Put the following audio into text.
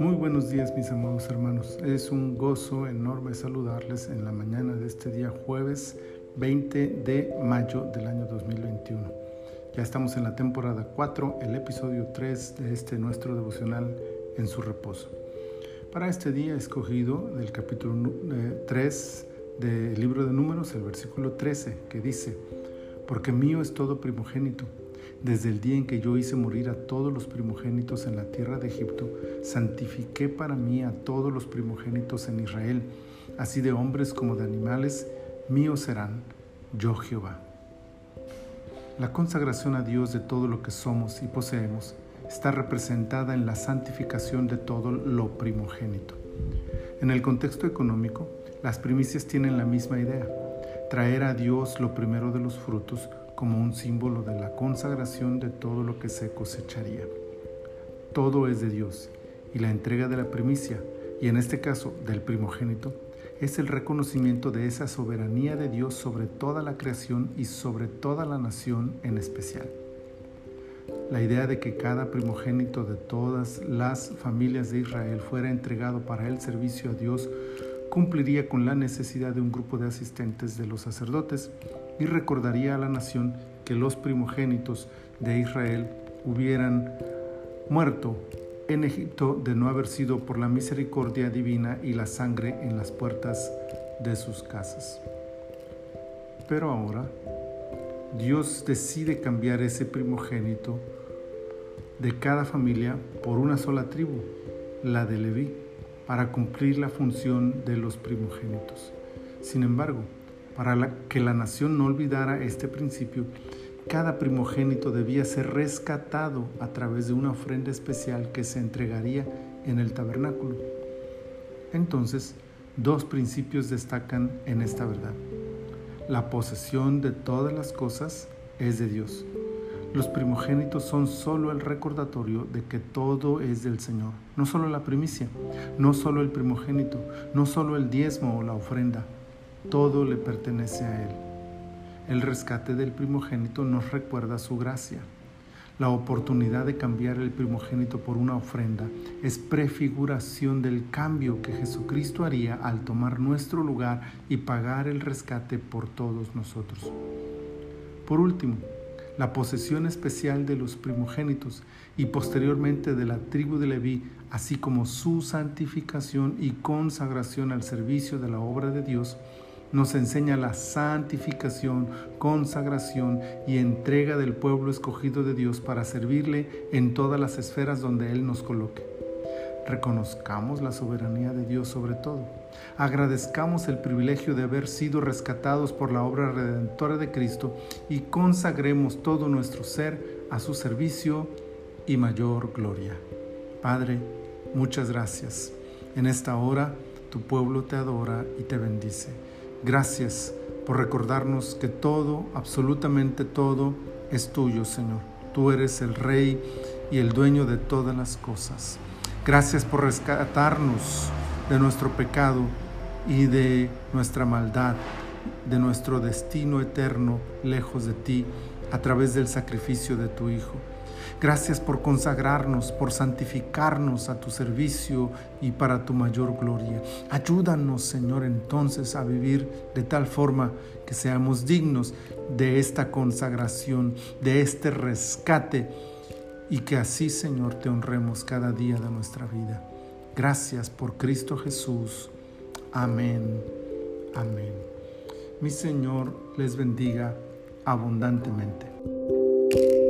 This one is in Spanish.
Muy buenos días mis amados hermanos. Es un gozo enorme saludarles en la mañana de este día jueves 20 de mayo del año 2021. Ya estamos en la temporada 4, el episodio 3 de este nuestro devocional en su reposo. Para este día he escogido del capítulo 3 eh, del libro de números el versículo 13 que dice, porque mío es todo primogénito desde el día en que yo hice morir a todos los primogénitos en la tierra de Egipto, santifiqué para mí a todos los primogénitos en Israel, así de hombres como de animales, míos serán, yo Jehová. La consagración a Dios de todo lo que somos y poseemos está representada en la santificación de todo lo primogénito. En el contexto económico, las primicias tienen la misma idea, traer a Dios lo primero de los frutos como un símbolo de la consagración de todo lo que se cosecharía. Todo es de Dios y la entrega de la primicia, y en este caso del primogénito, es el reconocimiento de esa soberanía de Dios sobre toda la creación y sobre toda la nación en especial. La idea de que cada primogénito de todas las familias de Israel fuera entregado para el servicio a Dios cumpliría con la necesidad de un grupo de asistentes de los sacerdotes y recordaría a la nación que los primogénitos de Israel hubieran muerto en Egipto de no haber sido por la misericordia divina y la sangre en las puertas de sus casas. Pero ahora Dios decide cambiar ese primogénito de cada familia por una sola tribu, la de Leví, para cumplir la función de los primogénitos. Sin embargo, para que la nación no olvidara este principio, cada primogénito debía ser rescatado a través de una ofrenda especial que se entregaría en el tabernáculo. Entonces, dos principios destacan en esta verdad. La posesión de todas las cosas es de Dios. Los primogénitos son solo el recordatorio de que todo es del Señor. No solo la primicia, no solo el primogénito, no solo el diezmo o la ofrenda, todo le pertenece a Él. El rescate del primogénito nos recuerda su gracia. La oportunidad de cambiar el primogénito por una ofrenda es prefiguración del cambio que Jesucristo haría al tomar nuestro lugar y pagar el rescate por todos nosotros. Por último, la posesión especial de los primogénitos y posteriormente de la tribu de Leví, así como su santificación y consagración al servicio de la obra de Dios, nos enseña la santificación, consagración y entrega del pueblo escogido de Dios para servirle en todas las esferas donde Él nos coloque. Reconozcamos la soberanía de Dios sobre todo. Agradezcamos el privilegio de haber sido rescatados por la obra redentora de Cristo y consagremos todo nuestro ser a su servicio y mayor gloria. Padre, muchas gracias. En esta hora tu pueblo te adora y te bendice. Gracias por recordarnos que todo, absolutamente todo, es tuyo, Señor. Tú eres el Rey y el dueño de todas las cosas. Gracias por rescatarnos de nuestro pecado y de nuestra maldad, de nuestro destino eterno lejos de ti, a través del sacrificio de tu Hijo. Gracias por consagrarnos, por santificarnos a tu servicio y para tu mayor gloria. Ayúdanos, Señor, entonces a vivir de tal forma que seamos dignos de esta consagración, de este rescate y que así, Señor, te honremos cada día de nuestra vida. Gracias por Cristo Jesús. Amén. Amén. Mi Señor les bendiga abundantemente.